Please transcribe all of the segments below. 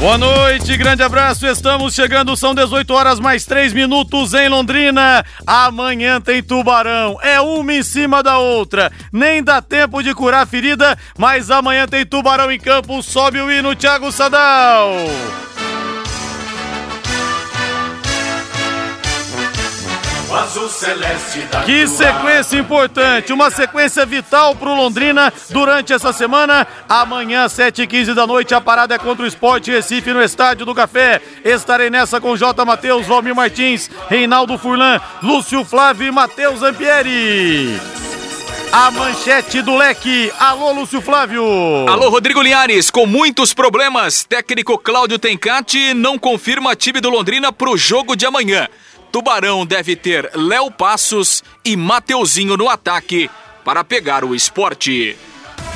Boa noite, grande abraço. Estamos chegando, são 18 horas mais 3 minutos em Londrina. Amanhã tem Tubarão. É uma em cima da outra. Nem dá tempo de curar a ferida, mas amanhã tem Tubarão em campo. Sobe o hino, Thiago Sadal. Que sequência importante, uma sequência vital para o Londrina durante essa semana. Amanhã, 7h15 da noite, a parada é contra o Esporte Recife no Estádio do Café. Estarei nessa com J. Matheus, Valmir Martins, Reinaldo Furlan, Lúcio Flávio e Matheus Ampieri. A manchete do leque. Alô, Lúcio Flávio. Alô, Rodrigo Linhares. Com muitos problemas, técnico Cláudio Tencati não confirma time do Londrina para o jogo de amanhã. Tubarão deve ter Léo Passos e Mateuzinho no ataque para pegar o esporte.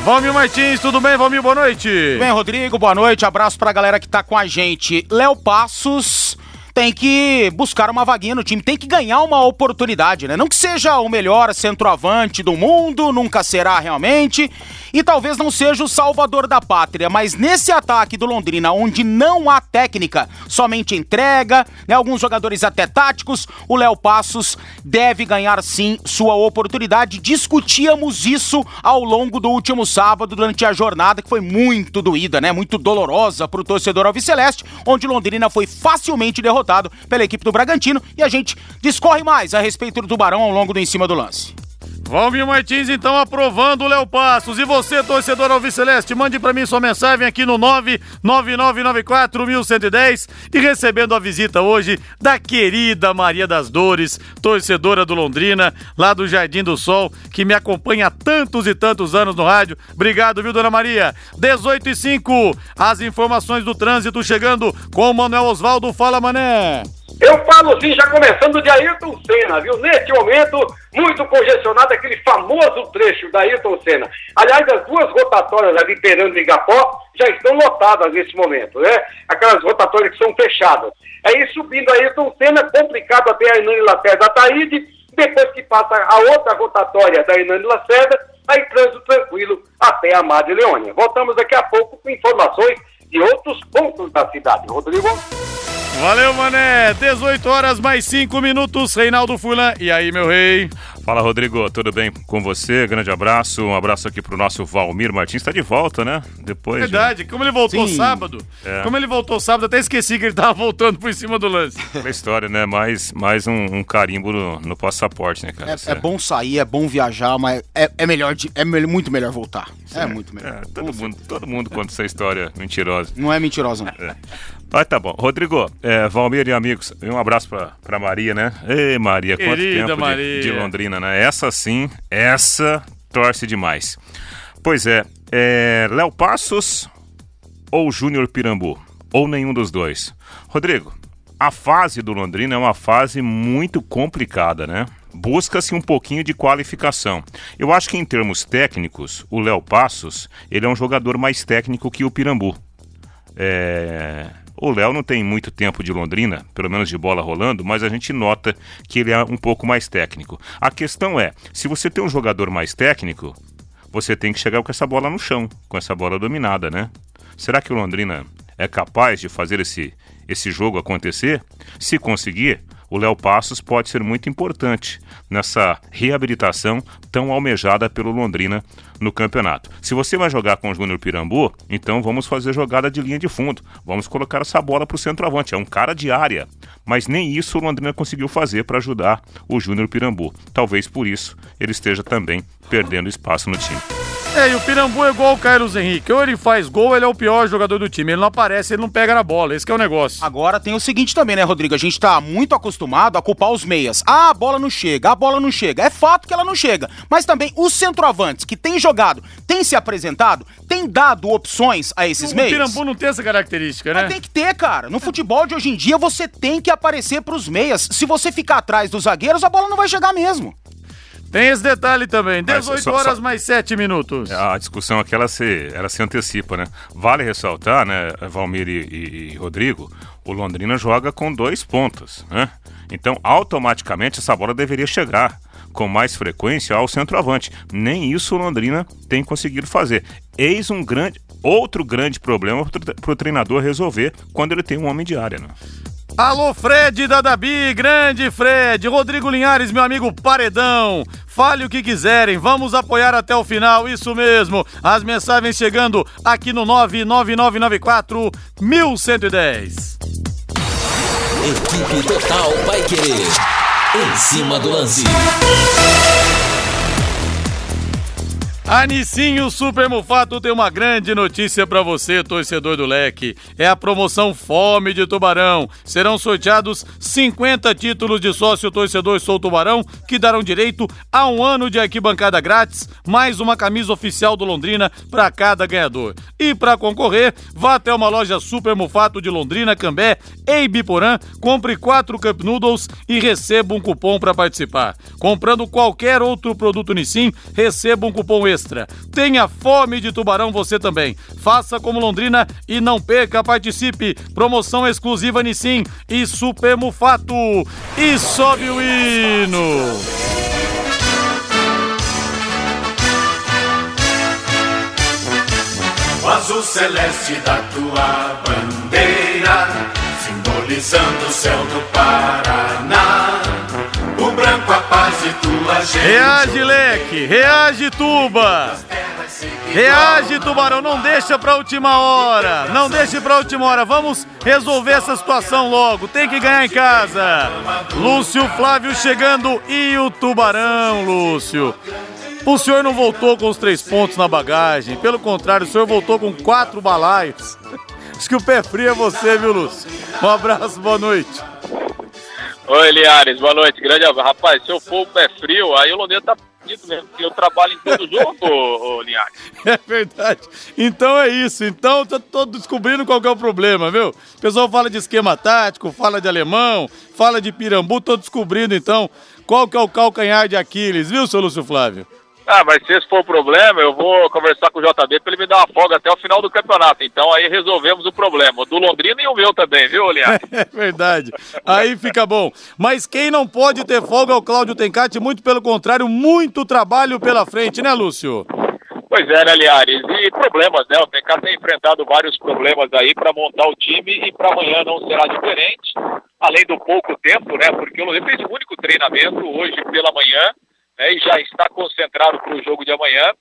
Valmir Martins, tudo bem, Valmir? Boa noite. Tudo bem, Rodrigo, boa noite. Abraço pra galera que tá com a gente. Léo Passos tem que buscar uma vaguinha no time, tem que ganhar uma oportunidade, né? Não que seja o melhor centroavante do mundo, nunca será realmente, e talvez não seja o salvador da pátria, mas nesse ataque do Londrina, onde não há técnica, somente entrega, né, alguns jogadores até táticos, o Léo Passos deve ganhar sim sua oportunidade. Discutíamos isso ao longo do último sábado, durante a jornada, que foi muito doída, né? Muito dolorosa para o torcedor alviceleste, onde Londrina foi facilmente derrotado derrotado pela equipe do Bragantino e a gente discorre mais a respeito do Tubarão ao longo do em cima do lance. Valmir Martins, então, aprovando o Léo Passos. E você, torcedor Alviceleste, mande para mim sua mensagem aqui no 99994-1110 e recebendo a visita hoje da querida Maria das Dores, torcedora do Londrina, lá do Jardim do Sol, que me acompanha há tantos e tantos anos no rádio. Obrigado, viu, dona Maria? 18 e 5, as informações do trânsito chegando com o Manuel Osvaldo. Fala, Mané! Eu falo sim, já começando de Ayrton Senna, viu? Neste momento, muito congestionado aquele famoso trecho da Ayrton Senna. Aliás, as duas rotatórias ali, Perando e Igapó, já estão lotadas nesse momento, né? Aquelas rotatórias que são fechadas. Aí subindo a Ayrton Senna, complicado até a Hernani Lacerda Ataíde, depois que passa a outra rotatória da Hernani Lacerda, aí trânsito tranquilo até a Madre Leônia. Voltamos daqui a pouco com informações de outros pontos da cidade. Rodrigo? Valeu, mané. 18 horas mais 5 minutos. Reinaldo Fulan. E aí, meu rei? Fala, Rodrigo. Tudo bem com você? Grande abraço. Um abraço aqui pro nosso Valmir Martins. Está de volta, né? Depois. Verdade. Como ele voltou Sim. sábado. É. Como ele voltou sábado, até esqueci que ele tava voltando por cima do lance. É história, né? Mais, mais um, um carimbo no, no, passaporte, né, cara? É, é, bom sair, é bom viajar, mas é, é melhor, de, é muito melhor voltar. Sim, é muito melhor. É, todo, mundo, todo mundo conta essa história mentirosa. Não é mentirosa, não. Mas tá bom. Rodrigo, é, Valmir e amigos, um abraço pra, pra Maria, né? Ei, Maria, quanto Querida tempo Maria. De, de, Londrina, né? Essa sim, essa torce demais. Pois é, é Léo Passos ou Júnior Pirambu? Ou nenhum dos dois? Rodrigo, a fase do Londrina é uma fase muito complicada, né? Busca-se um pouquinho de qualificação. Eu acho que em termos técnicos, o Léo Passos, ele é um jogador mais técnico que o Pirambu. É, o Léo não tem muito tempo de Londrina, pelo menos de bola rolando, mas a gente nota que ele é um pouco mais técnico. A questão é, se você tem um jogador mais técnico, você tem que chegar com essa bola no chão, com essa bola dominada, né? Será que o Londrina é capaz de fazer esse, esse jogo acontecer? Se conseguir, o Léo Passos pode ser muito importante nessa reabilitação tão almejada pelo Londrina no campeonato. Se você vai jogar com o Júnior Pirambu, então vamos fazer jogada de linha de fundo. Vamos colocar essa bola para o centroavante. É um cara de área. Mas nem isso o Londrina conseguiu fazer para ajudar o Júnior Pirambu. Talvez por isso ele esteja também perdendo espaço no time. É, e o Pirambu é igual o Carlos Henrique. Ou ele faz gol, ele é o pior jogador do time. Ele não aparece, ele não pega na bola. Esse é o negócio. Agora tem o seguinte também, né, Rodrigo? A gente tá muito acostumado a culpar os meias. Ah, a bola não chega, a bola não chega. É fato que ela não chega. Mas também os centroavantes que têm jogado, têm se apresentado, têm dado opções a esses o meias. O Pirambu não tem essa característica, né? Mas tem que ter, cara. No futebol de hoje em dia, você tem que aparecer pros meias. Se você ficar atrás dos zagueiros, a bola não vai chegar mesmo. Tem esse detalhe também. 18 só, horas só... mais 7 minutos. A discussão aqui ela se, ela se antecipa, né? Vale ressaltar, né, Valmir e, e, e Rodrigo, o Londrina joga com dois pontos, né? Então, automaticamente, essa bola deveria chegar com mais frequência ao centroavante. Nem isso o Londrina tem conseguido fazer. Eis um grande, outro grande problema para o treinador resolver quando ele tem um homem de área. Né? Alô, Fred da Dabi, grande Fred, Rodrigo Linhares, meu amigo Paredão. Fale o que quiserem, vamos apoiar até o final, isso mesmo. As mensagens chegando aqui no 99994 1110. Equipe Total vai querer. Em cima do lance. A Nissinho Super Mufato tem uma grande notícia para você, torcedor do Leque. É a promoção Fome de Tubarão. Serão sorteados 50 títulos de sócio torcedor Sou Tubarão, que darão direito a um ano de arquibancada grátis, mais uma camisa oficial do Londrina para cada ganhador. E para concorrer, vá até uma loja Super Mufato de Londrina, Cambé e Ibiporã, compre quatro Cup Noodles e receba um cupom para participar. Comprando qualquer outro produto Nissin, receba um cupom extra. Tenha fome de tubarão você também. Faça como Londrina e não perca, participe. Promoção exclusiva Nissin e Super Mufato. E sobe o hino. O azul celeste da tua bandeira, simbolizando o céu do Paraná o branco a paz de tua gente. Reage, leque, reage, tuba. Reage, Tubarão, não deixa pra última hora. Não deixe pra última hora. Vamos resolver essa situação logo. Tem que ganhar em casa. Lúcio Flávio chegando e o Tubarão, Lúcio. O senhor não voltou com os três pontos na bagagem. Pelo contrário, o senhor voltou com quatro balaios. Acho que o pé frio é você, viu, Lúcio? Um abraço, boa noite. Oi, Liares, boa noite. Grande abraço. Rapaz, se eu for o pé frio, aí o Londrina tá dito mesmo, porque eu trabalho em todo jogo, ô, ô Linhares. É verdade. Então é isso. Então tô, tô descobrindo qual é o problema, viu? O pessoal fala de esquema tático, fala de alemão, fala de pirambu, tô descobrindo então qual que é o calcanhar de Aquiles, viu, seu Lúcio Flávio? Ah, mas se esse for o problema, eu vou conversar com o JB para ele me dar uma folga até o final do campeonato. Então aí resolvemos o problema. Do Londrina e o meu também, viu, Liane? É verdade. Aí fica bom. Mas quem não pode ter folga é o Cláudio Tencati, muito pelo contrário, muito trabalho pela frente, né, Lúcio? Pois é, né, Liares? E problemas, né? O Tencati tem enfrentado vários problemas aí para montar o time e para amanhã não será diferente. Além do pouco tempo, né? Porque o Londrina fez o único treinamento hoje pela manhã né, e já está concentrado para o jogo de amanhã.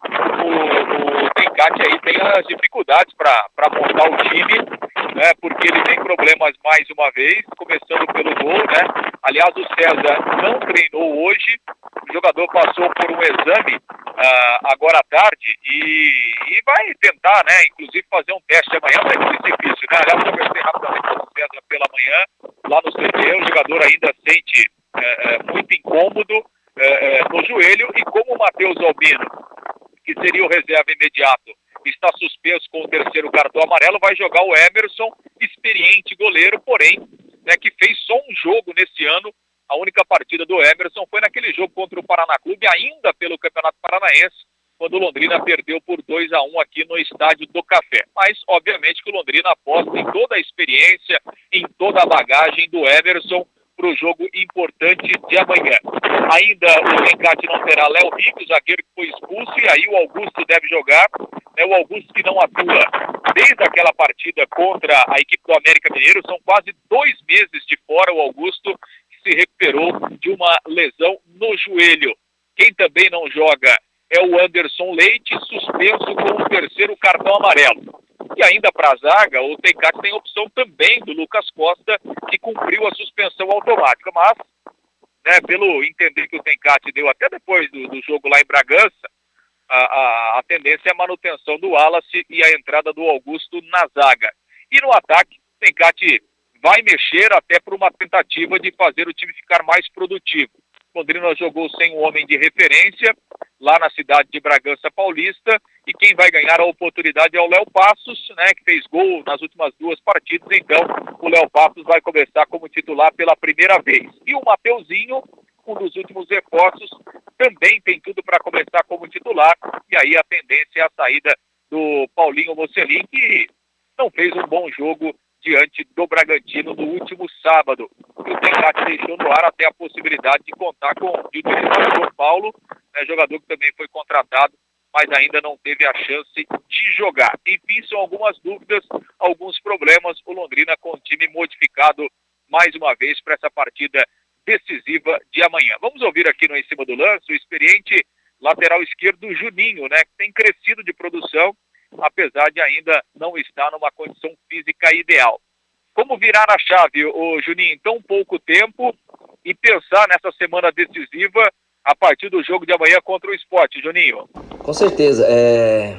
O, o Tencate aí tem as dificuldades para montar o time, né, porque ele tem problemas mais uma vez, começando pelo gol, né? Aliás, o César não treinou hoje, o jogador passou por um exame uh, agora à tarde e, e, vai tentar, né, inclusive fazer um teste amanhã, mas é muito difícil, né? Aliás, conversei rapidamente com o César pela manhã, lá no CT, o jogador ainda sente uh, muito incômodo, é, é, no joelho e como o Matheus Albino, que seria o reserva imediato, está suspenso com o terceiro cartão amarelo, vai jogar o Emerson, experiente goleiro, porém, né, que fez só um jogo nesse ano. A única partida do Emerson foi naquele jogo contra o Paraná Clube, ainda pelo Campeonato Paranaense, quando o Londrina perdeu por 2 a 1 aqui no Estádio do Café. Mas, obviamente, que o Londrina aposta em toda a experiência, em toda a bagagem do Emerson, para o jogo importante de amanhã. Ainda o encate não terá Léo Rico, zagueiro que foi expulso, e aí o Augusto deve jogar. É o Augusto que não atua desde aquela partida contra a equipe do América Mineiro. São quase dois meses de fora o Augusto, que se recuperou de uma lesão no joelho. Quem também não joga é o Anderson Leite, suspenso com o terceiro cartão amarelo. E ainda para a zaga, o Tencate tem opção também do Lucas Costa, que cumpriu a suspensão automática. Mas, né, pelo entender que o Tencate deu até depois do, do jogo lá em Bragança, a, a, a, tendência é a manutenção do Wallace e a entrada do Augusto na zaga. E no ataque, o Tencate vai mexer até por uma tentativa de fazer o time ficar mais produtivo. Londrina jogou sem um homem de referência lá na cidade de Bragança Paulista e quem vai ganhar a oportunidade é o Léo Passos, né, que fez gol nas últimas duas partidas, então o Léo Passos vai começar como titular pela primeira vez. E o Mateuzinho, um dos últimos reforços, também tem tudo para começar como titular, e aí a tendência é a saída do Paulinho Mocelin, que não fez um bom jogo diante do Bragantino no último sábado. E o Tencate deixou no ar até a possibilidade de contar com o João Paulo, né, jogador que também foi contratado, mas ainda não teve a chance de jogar. Enfim, são algumas dúvidas, alguns problemas. O Londrina com o time modificado mais uma vez para essa partida decisiva de amanhã. Vamos ouvir aqui no Em Cima do Lance o experiente lateral esquerdo Juninho, né, que tem crescido de produção, apesar de ainda não estar numa condição física ideal. Como virar a chave, o Juninho, em tão pouco tempo e pensar nessa semana decisiva a partir do jogo de amanhã contra o esporte, Juninho? Com certeza. É,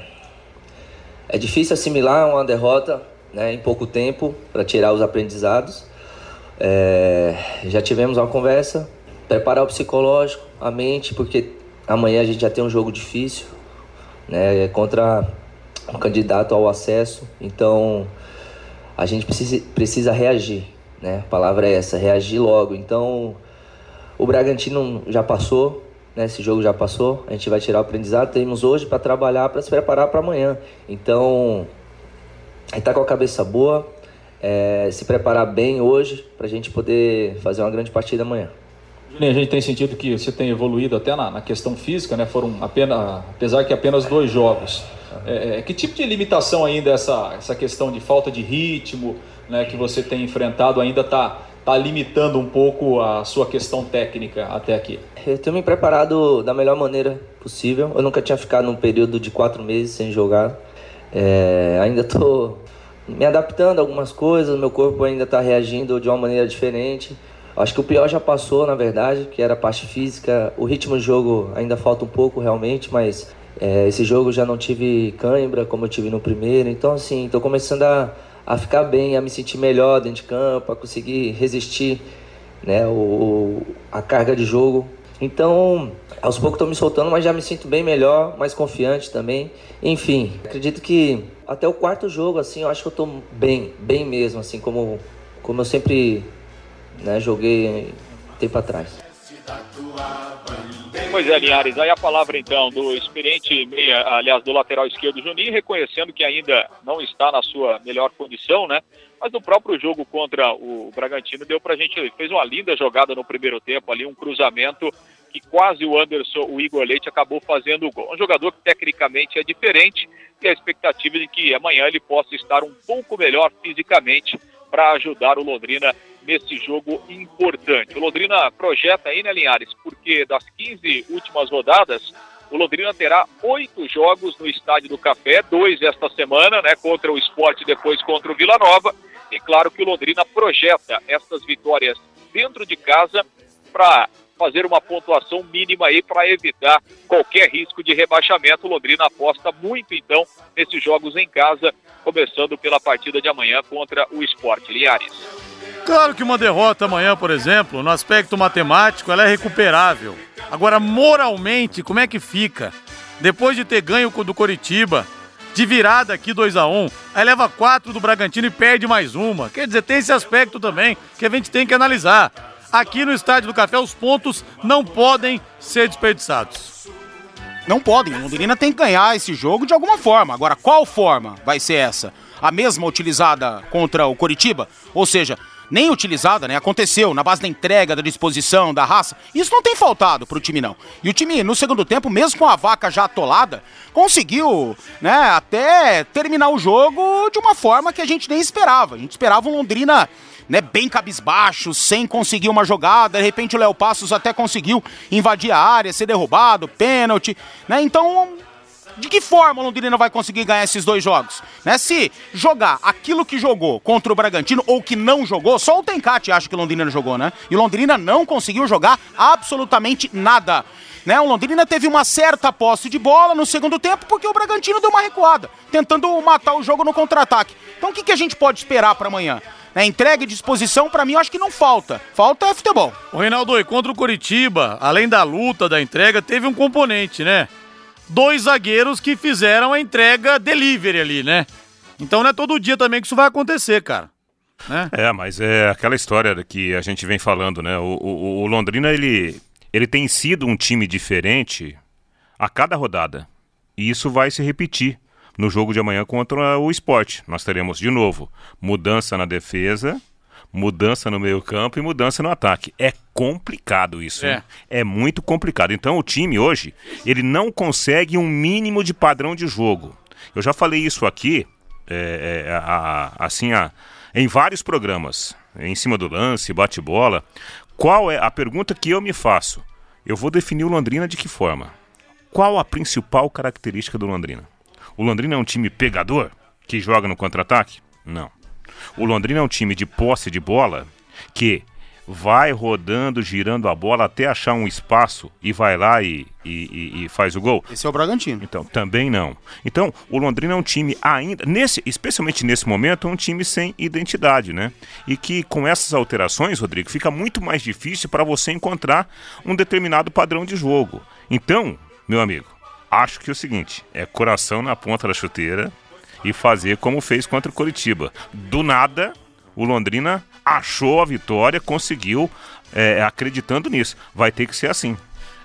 é difícil assimilar uma derrota né, em pouco tempo para tirar os aprendizados. É... Já tivemos uma conversa, preparar o psicológico, a mente, porque amanhã a gente já tem um jogo difícil, né? Contra um candidato ao acesso. Então a gente precisa, precisa reagir, né? A palavra é essa, reagir logo. Então o Bragantino já passou, né? Esse jogo já passou. A gente vai tirar o aprendizado. Temos hoje para trabalhar, para se preparar para amanhã. Então gente tá com a cabeça boa é, se preparar bem hoje para a gente poder fazer uma grande partida amanhã. Juninho, a gente tem sentido que você tem evoluído até na, na questão física, né? Foram apenas, apesar que apenas dois jogos. É, é, que tipo de limitação ainda essa, essa questão de falta de ritmo, né? Que você tem enfrentado ainda está tá limitando um pouco a sua questão técnica até aqui? Eu tenho me preparado da melhor maneira possível. Eu nunca tinha ficado num período de quatro meses sem jogar. É, ainda estou me adaptando a algumas coisas, meu corpo ainda está reagindo de uma maneira diferente. Acho que o pior já passou, na verdade, que era a parte física. O ritmo de jogo ainda falta um pouco, realmente, mas é, esse jogo já não tive cãibra como eu tive no primeiro. Então, assim, estou começando a, a ficar bem, a me sentir melhor dentro de campo, a conseguir resistir né, o, a carga de jogo. Então, aos poucos estou me soltando, mas já me sinto bem melhor, mais confiante também. Enfim, acredito que até o quarto jogo, assim, eu acho que eu estou bem, bem mesmo, assim, como, como eu sempre né, joguei tempo atrás. Pois é, Linhares, aí a palavra então do experiente meia, aliás, do lateral esquerdo Juninho, reconhecendo que ainda não está na sua melhor condição, né? Mas no próprio jogo contra o Bragantino deu pra gente, fez uma linda jogada no primeiro tempo ali, um cruzamento que quase o Anderson, o Igor Leite acabou fazendo o gol. Um jogador que tecnicamente é diferente e a expectativa de que amanhã ele possa estar um pouco melhor fisicamente para ajudar o Londrina nesse jogo importante. O Londrina projeta aí, né, Linhares? Porque das 15 últimas rodadas, o Londrina terá oito jogos no Estádio do Café, dois esta semana, né, contra o Esporte depois contra o Vila Nova. E claro que o Londrina projeta estas vitórias dentro de casa para fazer uma pontuação mínima aí para evitar qualquer risco de rebaixamento. O Londrina aposta muito então nesses jogos em casa, começando pela partida de amanhã contra o Esporte Liares. Claro que uma derrota amanhã, por exemplo, no aspecto matemático, ela é recuperável. Agora, moralmente, como é que fica? Depois de ter ganho do Coritiba, de virada aqui 2 a 1 um, aí leva quatro do Bragantino e perde mais uma. Quer dizer, tem esse aspecto também que a gente tem que analisar. Aqui no Estádio do Café, os pontos não podem ser desperdiçados. Não podem. O Londrina tem que ganhar esse jogo de alguma forma. Agora, qual forma vai ser essa? A mesma utilizada contra o Coritiba? Ou seja, nem utilizada, né? Aconteceu na base da entrega, da disposição, da raça. Isso não tem faltado pro time, não. E o time, no segundo tempo, mesmo com a vaca já atolada, conseguiu, né, até terminar o jogo de uma forma que a gente nem esperava. A gente esperava um Londrina né, bem cabisbaixo, sem conseguir uma jogada. De repente o Léo Passos até conseguiu invadir a área, ser derrubado, pênalti, né? Então de que forma o Londrina vai conseguir ganhar esses dois jogos? Né? Se jogar aquilo que jogou contra o Bragantino ou que não jogou, só o Tencate acha que o Londrina jogou, né? E o Londrina não conseguiu jogar absolutamente nada. Né? O Londrina teve uma certa posse de bola no segundo tempo porque o Bragantino deu uma recuada, tentando matar o jogo no contra-ataque. Então o que, que a gente pode esperar para amanhã? Né, entrega e disposição, para mim, acho que não falta. Falta é futebol. O Reinaldo, e contra o Curitiba, além da luta, da entrega, teve um componente, né? Dois zagueiros que fizeram a entrega delivery ali, né? Então não é todo dia também que isso vai acontecer, cara. Né? É, mas é aquela história que a gente vem falando, né? O, o, o Londrina, ele, ele tem sido um time diferente a cada rodada. E isso vai se repetir no jogo de amanhã contra o esporte. Nós teremos de novo mudança na defesa, mudança no meio-campo e mudança no ataque. É complicado isso, É. né? É muito complicado. Então o time hoje, ele não consegue um mínimo de padrão de jogo. Eu já falei isso aqui, é, é, a- a- assim, a- em vários programas, em cima do lance, bate-bola. Qual é a pergunta que eu me faço? Eu vou definir o Londrina de que forma? Qual a principal característica do Londrina? O Londrina é um time pegador que joga no contra-ataque? Não. O Londrina é um time de posse de bola que vai rodando, girando a bola até achar um espaço e vai lá e, e- e- faz o gol? Esse é o Bragantino. Então, também não. Então, o Londrina é um time ainda, nesse, especialmente nesse momento, é um time sem identidade, né? E que com essas alterações, Rodrigo, fica muito mais difícil para você encontrar um determinado padrão de jogo. Então, meu amigo, acho que é o seguinte, é coração na ponta da chuteira e fazer como fez contra o Coritiba. Do nada, o Londrina achou a vitória, conseguiu, é, acreditando nisso. Vai ter que ser assim.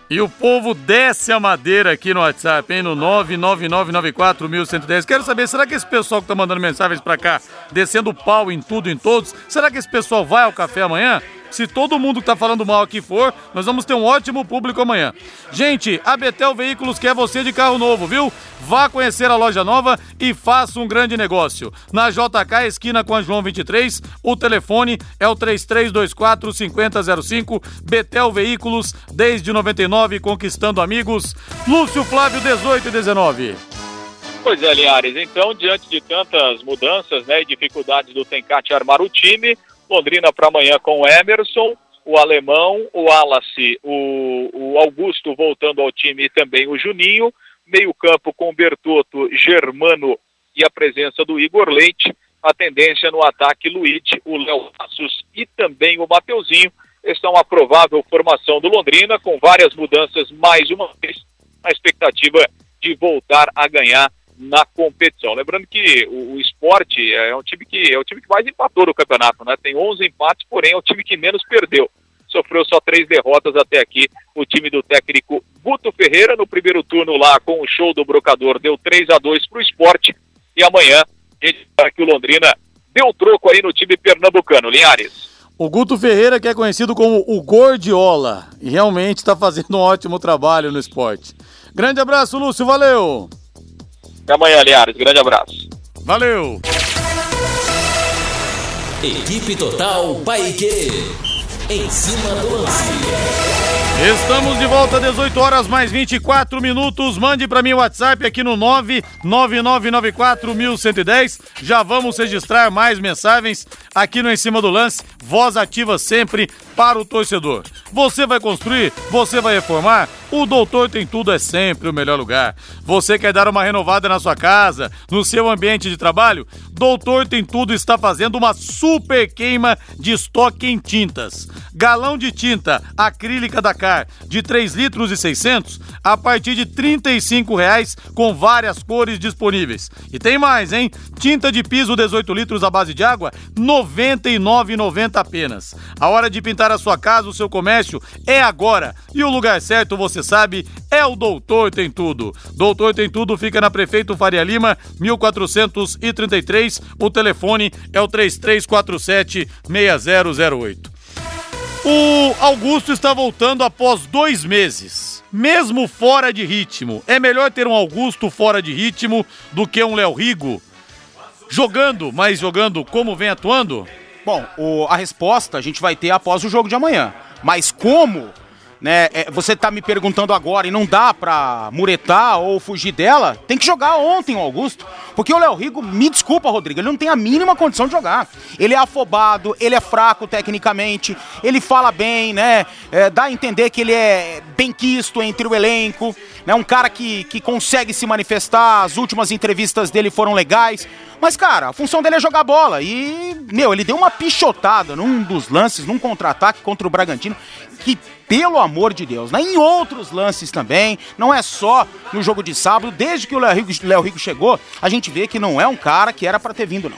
E o povo desce a madeira aqui no WhatsApp, hein? No 999941110. Quero saber, será que esse pessoal que tá mandando mensagens pra cá, descendo pau em tudo, em todos, será que esse pessoal vai ao café amanhã? Se todo mundo que tá falando mal aqui for, nós vamos ter um ótimo público amanhã. Gente, a Betel Veículos quer você de carro novo, viu? Vá conhecer a loja nova e faça um grande negócio. Na JK, esquina com a João 23, o telefone é o 3324 5005. Betel Veículos, desde 99, conquistando amigos. Lúcio Flávio, 18 e 19. Pois é, Linhares. Então, diante de tantas mudanças né, e dificuldades do Tencate armar o time, Londrina para amanhã com o Emerson, o Alemão, o Wallace, o, o Augusto voltando ao time e também o Juninho. Meio campo com Bertotto, Germano e a presença do Igor Leite. A tendência no ataque, Luigi, o Léo Passos e também o Mateuzinho. Esta é uma provável formação do Londrina, com várias mudanças mais uma vez, na expectativa de voltar a ganhar na competição. Lembrando que o, o esporte é um time que é o time que mais empatou no campeonato, né? Tem 11 empates, porém é o time que menos perdeu. Sofreu só três derrotas até aqui. O time do técnico Guto Ferreira no primeiro turno lá com o show do brocador deu 3 a 2 para o esporte e amanhã a gente espera que o Londrina deu troco aí no time pernambucano, Linhares. O Guto Ferreira, que é conhecido como o Gordiola, e realmente está fazendo um ótimo trabalho no esporte. Grande abraço, Lúcio, valeu! Até amanhã, Linhares. Grande abraço. Valeu! Equipe Total Paique. Em cima do lance. Estamos de volta, 18 horas mais 24 minutos. Mande para mim o WhatsApp aqui no 999941110. Já vamos registrar mais mensagens aqui no Em Cima do Lance. Voz ativa sempre para o torcedor. Você vai construir? Você vai reformar? O Doutor Tem Tudo é sempre o melhor lugar. Você quer dar uma renovada na sua casa, no seu ambiente de trabalho? Doutor Tem Tudo está fazendo uma super queima de estoque em tintas. Galão de tinta acrílica Dakar de 3 litros e 600 a partir de 35 reais com várias cores disponíveis. E tem mais, hein? Tinta de piso 18 litros à base de água, R$ 99,90 apenas. A hora de pintar a sua casa, o seu comércio é agora. E o lugar certo, você sabe, é o Doutor Tem Tudo. Doutor Tem Tudo fica na Prefeito Faria Lima, 1433. O telefone é o 3347 6008. O Augusto está voltando após dois meses. Mesmo fora de ritmo. É melhor ter um Augusto fora de ritmo do que um Léo Rigo jogando, mas jogando como vem atuando? Bom, o- a resposta a gente vai ter após o jogo de amanhã. Mas como, né, é, você tá me perguntando agora e não dá pra muretar ou fugir dela, tem que jogar ontem o Augusto. Porque o Léo Rigo, me desculpa, Rodrigo, ele não tem a mínima condição de jogar. Ele é afobado, ele é fraco tecnicamente, ele fala bem, né? é, dá a entender que ele é bem quisto entre o elenco, né? Um cara que, que consegue se manifestar, as últimas entrevistas dele foram legais. Mas, cara, a função dele é jogar bola. E, meu, ele deu uma pichotada num dos lances, num contra-ataque contra o Bragantino, que, pelo amor de Deus, né? Em outros lances também, não é só no jogo de sábado, desde que o Léo Rigo, Léo Rigo chegou, a gente vê que não é um cara que era pra ter vindo, não.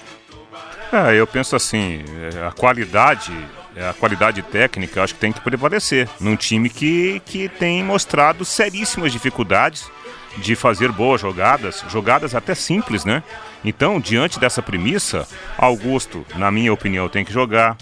É, eu penso assim, é, a qualidade É, A qualidade técnica acho que tem que prevalecer num time que, que tem mostrado seríssimas dificuldades de fazer boas jogadas, jogadas até simples, né? Então, diante dessa premissa, Augusto, na minha opinião, tem que jogar.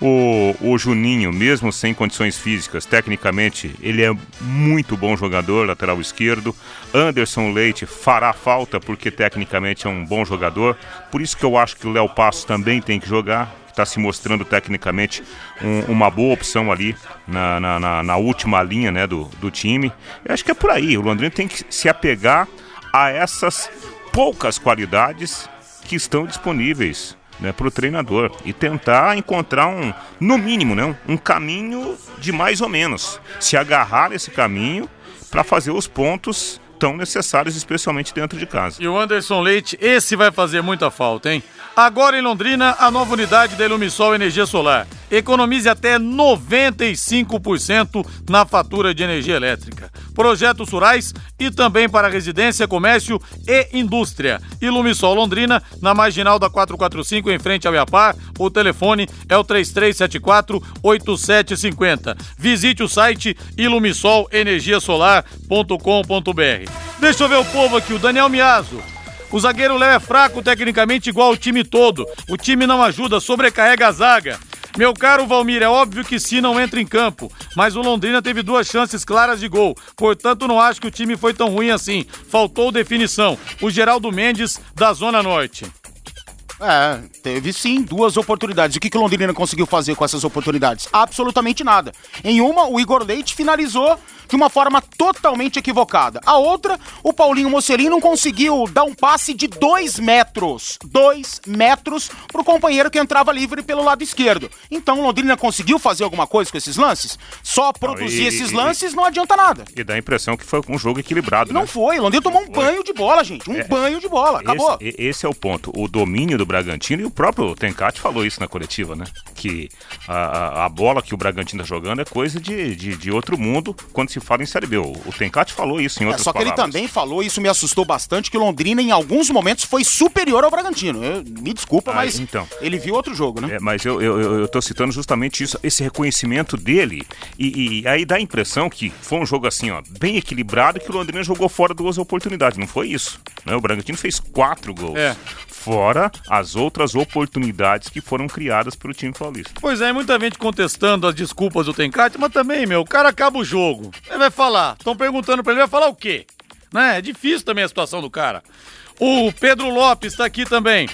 O, o Juninho, mesmo sem condições físicas, tecnicamente, ele é muito bom jogador, lateral esquerdo. Anderson Leite fará falta porque tecnicamente é um bom jogador. Por isso que eu acho que o Léo Passos também tem que jogar. Está se mostrando tecnicamente um- uma boa opção ali na, na, na- na última linha né, do, do time. Eu acho que é por aí. O Londrina tem que se apegar a essas poucas qualidades que estão disponíveis né, para o treinador e tentar encontrar um, no mínimo, né, um, caminho de mais ou menos. Se agarrar esse caminho para fazer os pontos tão necessários, especialmente dentro de casa. E o Anderson Leite, esse vai fazer muita falta, hein? Agora em Londrina, a nova unidade da Ilumisol Energia Solar. Economize até 95% na fatura de energia elétrica. Projetos rurais e também para residência, comércio e indústria. Ilumisol Londrina, na marginal da 445, em frente ao Iapar. O telefone é o 3374-8750. Visite o site ilumisolenergiasolar.com.br. Deixa eu ver o povo aqui, o Daniel Miazo. O zagueiro Léo é fraco tecnicamente igual o time todo. O time não ajuda, sobrecarrega a zaga. Meu caro Valmir, é óbvio que sim não entra em campo, mas o Londrina teve duas chances claras de gol. Portanto, não acho que o time foi tão ruim assim. Faltou definição. O Geraldo Mendes, da Zona Norte. É, teve sim duas oportunidades. O que, que o Londrina conseguiu fazer com essas oportunidades? Absolutamente nada. Em uma, o Igor Leite finalizou de uma forma totalmente equivocada. A outra, o Paulinho Mocelin não conseguiu dar um passe de dois metros. Dois metros pro companheiro que entrava livre pelo lado esquerdo. Então o Londrina conseguiu fazer alguma coisa com esses lances? Só produzir e- esses e- lances não adianta nada. E dá a impressão que foi um jogo equilibrado, Não né? foi. O Londrina tomou um banho de bola, gente. Um banho de bola. Acabou. Esse, esse é o ponto. O domínio do Bragantino, e o próprio Tencati falou isso na coletiva, né? Que a, a- bola que o Bragantino tá jogando é coisa de, de, de outro mundo quando se fala em Série B. O, o Tencati falou isso em É, outras só que ele também falou, isso me assustou bastante, que o Londrina em alguns momentos foi superior ao Bragantino. Eu- me desculpa, Ah, mas então. ele viu outro jogo, né? É, mas eu, eu, eu, eu tô citando justamente isso, esse reconhecimento dele. E, e aí dá a impressão que foi um jogo assim, ó, bem equilibrado, que o Londrina jogou fora duas oportunidades. Não foi isso. Né? O Bragantino fez quatro gols. É. Fora as outras oportunidades que foram criadas pelo time paulista. Pois é, muita gente contestando as desculpas do Tencate, mas também, meu, o cara acaba o jogo. Ele vai falar. Estão perguntando pra ele, vai falar o quê? Né? É difícil também a situação do cara. O Pedro Lopes tá aqui também.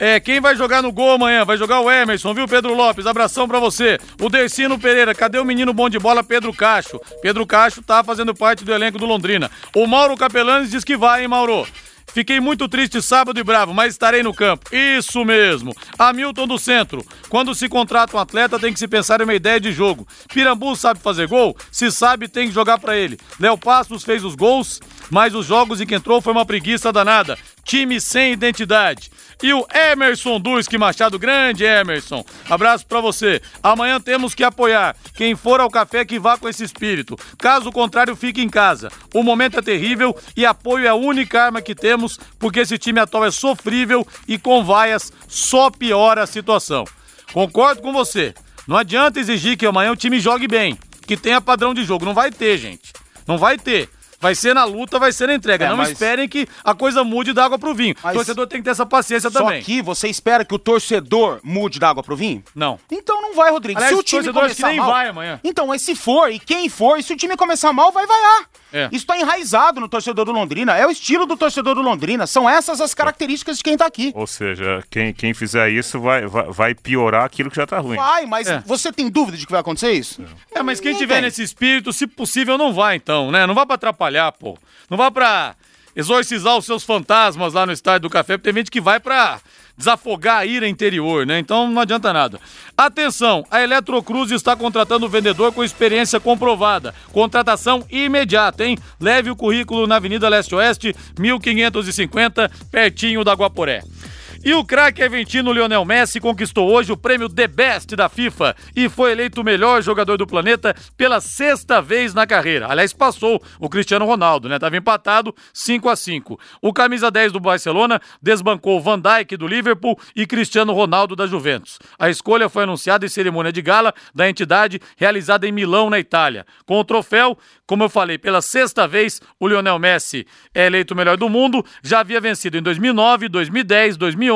É, quem vai jogar no gol amanhã? Vai jogar o Emerson, viu, Pedro Lopes? Abração pra você. O Dercino Pereira, cadê o menino bom de bola, Pedro Cacho? Pedro Cacho tá fazendo parte do elenco do Londrina. O Mauro Capelanes diz que vai, hein, Mauro? Fiquei muito triste sábado e bravo, mas estarei no campo. Isso mesmo. Hamilton do Centro. Quando se contrata um atleta, tem que se pensar em uma ideia de jogo. Pirambu sabe fazer gol? Se sabe, tem que jogar pra ele. Léo Passos fez os gols, mas os jogos em que entrou foi uma preguiça danada. Time sem identidade. E o Emerson Duski Machado, grande Emerson. Abraço pra você. Amanhã temos que apoiar. Quem for ao café que vá com esse espírito. Caso contrário, fique em casa. O momento é terrível e apoio é a única arma que temos, porque esse time atual é sofrível e com vaias só piora a situação. Concordo com você. Não adianta exigir que amanhã o time jogue bem, que tenha padrão de jogo. Não vai ter, gente. Não vai ter. Vai ser na luta, vai ser na entrega. É, não mas- esperem que a coisa mude da água pro vinho. Mas- O torcedor tem que ter essa paciência Só também. que você espera que o torcedor mude da água pro vinho? Não. Então não vai, Rodrigo. Aliás, se o time torcedor acho que começar nem mal, vai amanhã. Então, mas se for, e quem for, e se o time começar mal, vai vaiar. É. Isso tá enraizado no torcedor do Londrina. É o estilo do torcedor do Londrina. São essas as características de quem tá aqui. Ou seja, quem, quem fizer isso vai, vai, vai piorar aquilo que já tá ruim. Vai, mas É. você tem dúvida de que vai acontecer isso? É, mas quem Não tiver tem. nesse espírito, se possível, não vá então, né? Não vá pra atrapalhar, pô. Não vá pra exorcizar os seus fantasmas lá no estádio do café, porque tem gente que vai pra desafogar a ira interior, né? Então não adianta nada. Atenção, a Eletrocruz está contratando vendedor com experiência comprovada. Contratação imediata, hein? Leve o currículo na Avenida Leste Oeste, 1550, pertinho da Guaporé. E o craque argentino Lionel Messi conquistou hoje o prêmio The Best da FIFA e foi eleito o melhor jogador do planeta pela sexta vez na carreira. Aliás, passou o Cristiano Ronaldo, né? Tava empatado 5 a 5. O camisa 10 do Barcelona desbancou Van Dijk do Liverpool e Cristiano Ronaldo da Juventus. A escolha foi anunciada em cerimônia de gala da entidade realizada em Milão, na Itália. Com o troféu, como eu falei, pela sexta vez, o Lionel Messi é eleito o melhor do mundo, já havia vencido em 2009, 2010, 2011,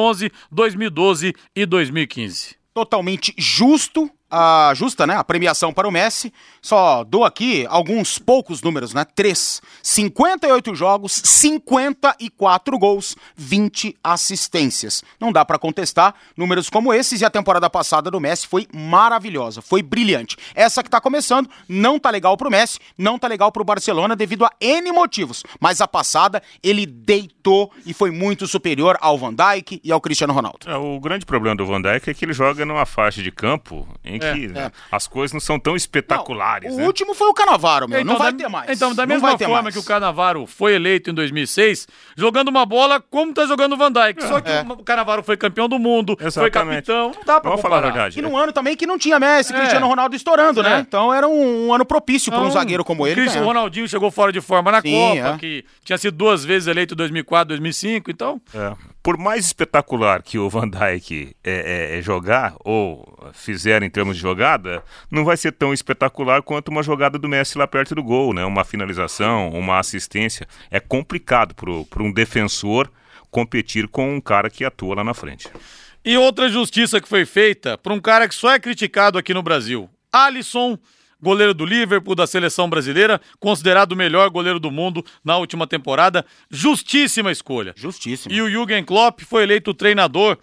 2012 e 2015. Totalmente justo a justa, né? A premiação para o Messi. Só dou aqui alguns poucos números, né? 3. 58 jogos, 54 gols, 20 assistências. Não dá para contestar números como esses e a temporada passada do Messi foi maravilhosa, foi brilhante. Essa que tá começando não tá legal pro Messi, não tá legal pro Barcelona devido a N motivos, mas a passada ele deitou e foi muito superior ao Van Dijk e ao Cristiano Ronaldo. É, o grande problema do Van Dijk é que ele joga numa faixa de campo em que É, né, é. as coisas não são tão espetaculares, O né? último foi o Canavaro, meu, não vai da, ter mais. Então, da Não mesma forma mais. que o Canavaro foi eleito em 2006, jogando uma bola como tá jogando o Van Dijk. Só que É. o Canavaro foi campeão do mundo, foi Exatamente. capitão. Não dá pra Vamos falar a verdade. E num ano também que não tinha Messi, É. Cristiano Ronaldo estourando, né? É. Então era um, um ano propício para um Então, zagueiro como ele. Cristiano. Ronaldinho chegou fora de forma na Sim, Copa, é. que tinha sido duas vezes eleito em 2004, 2005, então... Por mais espetacular que o Van Dijk é, é- é jogar, ou fizer em termos de jogada, não vai ser tão espetacular quanto uma jogada do Messi lá perto do gol, né? Uma finalização, uma assistência. É complicado para um defensor competir com um cara que atua lá na frente. E outra justiça que foi feita por um cara que só é criticado aqui no Brasil. Alisson, goleiro do Liverpool, da seleção brasileira, considerado o melhor goleiro do mundo na última temporada. Justíssima escolha. Justíssimo. E o Jürgen Klopp foi eleito treinador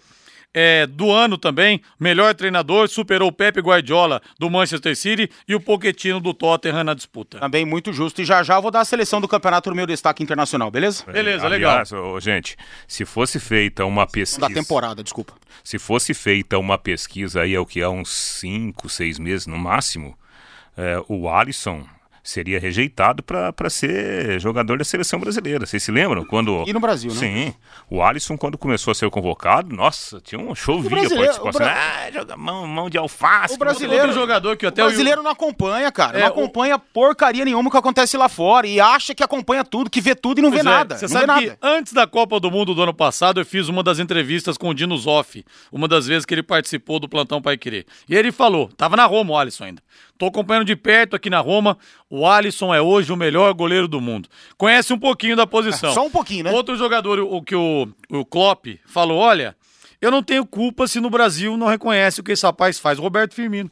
é, do ano também, melhor treinador, superou o Pepe Guardiola do Manchester City e o Pochettino do Tottenham na disputa. Também muito justo. E já já vou dar a seleção do campeonato no meu destaque internacional, beleza? Beleza, legal. Aliás, ô, gente, se fosse feita uma pesquisa. Da temporada, desculpa. Se fosse feita uma pesquisa aí, é o que há uns 5, 6 meses no máximo, é, o Alisson seria rejeitado para ser jogador da seleção brasileira. Vocês se lembram? quando E no Brasil, né? Sim. O Alisson, quando começou a ser convocado, nossa, tinha um chovia participação. o Bra- Ah, joga mão, mão de alface. O brasileiro- Outro jogador que O até o brasileiro não acompanha, cara. É, não o- acompanha porcaria nenhuma que acontece lá fora. E acha que acompanha tudo, que vê tudo e não Pois vê é, nada. Você sabe que nada. antes da Copa do Mundo do ano passado, eu fiz uma das entrevistas com o Dino Zoff, uma das vezes que ele participou do Plantão Pai Querer. E ele falou, tava na Roma o Alisson ainda. Tô acompanhando de perto aqui na Roma, o Alisson é hoje o melhor goleiro do mundo. Conhece um pouquinho da posição. É, só um pouquinho, né? Outro jogador, o que o, o Klopp falou, olha, eu não tenho culpa se no Brasil não reconhece o que esse rapaz faz. Roberto Firmino.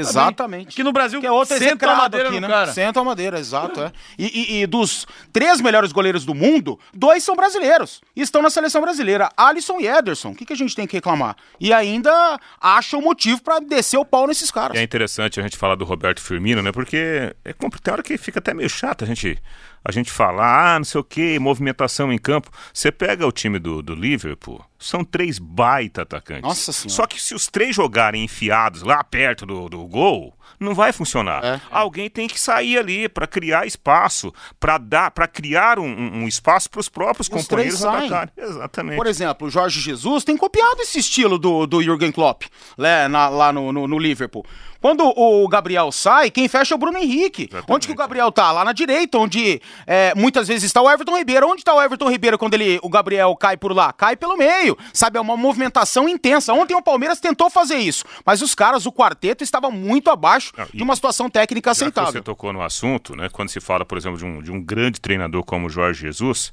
Exatamente. Aqui no Brasil, Que é outro senta a madeira aqui, né? cara. Senta a madeira, exato, é. E, e- e dos três melhores goleiros do mundo, dois são brasileiros. E estão na seleção brasileira. Alisson e Ederson. O que, que a gente tem que reclamar? E ainda acham motivo pra descer o pau nesses caras. E é interessante a gente falar do Roberto Firmino, né? Porque é complicado, tem hora que fica até meio chato a gente, a gente falar, ah, não sei o que, movimentação em campo. Você pega o time do, do Liverpool, são três baita atacantes. Nossa Senhora. Só que se os três jogarem enfiados lá perto do, do gol, não vai funcionar. É. Alguém tem que sair ali para criar espaço, para dar, para criar um, um- espaço para os próprios companheiros atacarem. Exatamente. Por exemplo, o Jorge Jesus tem copiado esse estilo do, do Jürgen Klopp né, na- lá no, no- no Liverpool. Quando o Gabriel sai, quem fecha é o Bruno Henrique. Exatamente. Onde que o Gabriel tá? Lá na direita, onde é, muitas vezes está o Everton Ribeiro. Onde tá o Everton Ribeiro quando ele, o Gabriel cai por lá? Cai pelo meio. Sabe, é uma movimentação intensa. Ontem o Palmeiras tentou fazer isso, mas os caras, o quarteto, estava muito abaixo Não, e- de uma situação técnica aceitável. você tocou no assunto, né? Quando se fala, por exemplo, de um, de um grande treinador como o Jorge Jesus,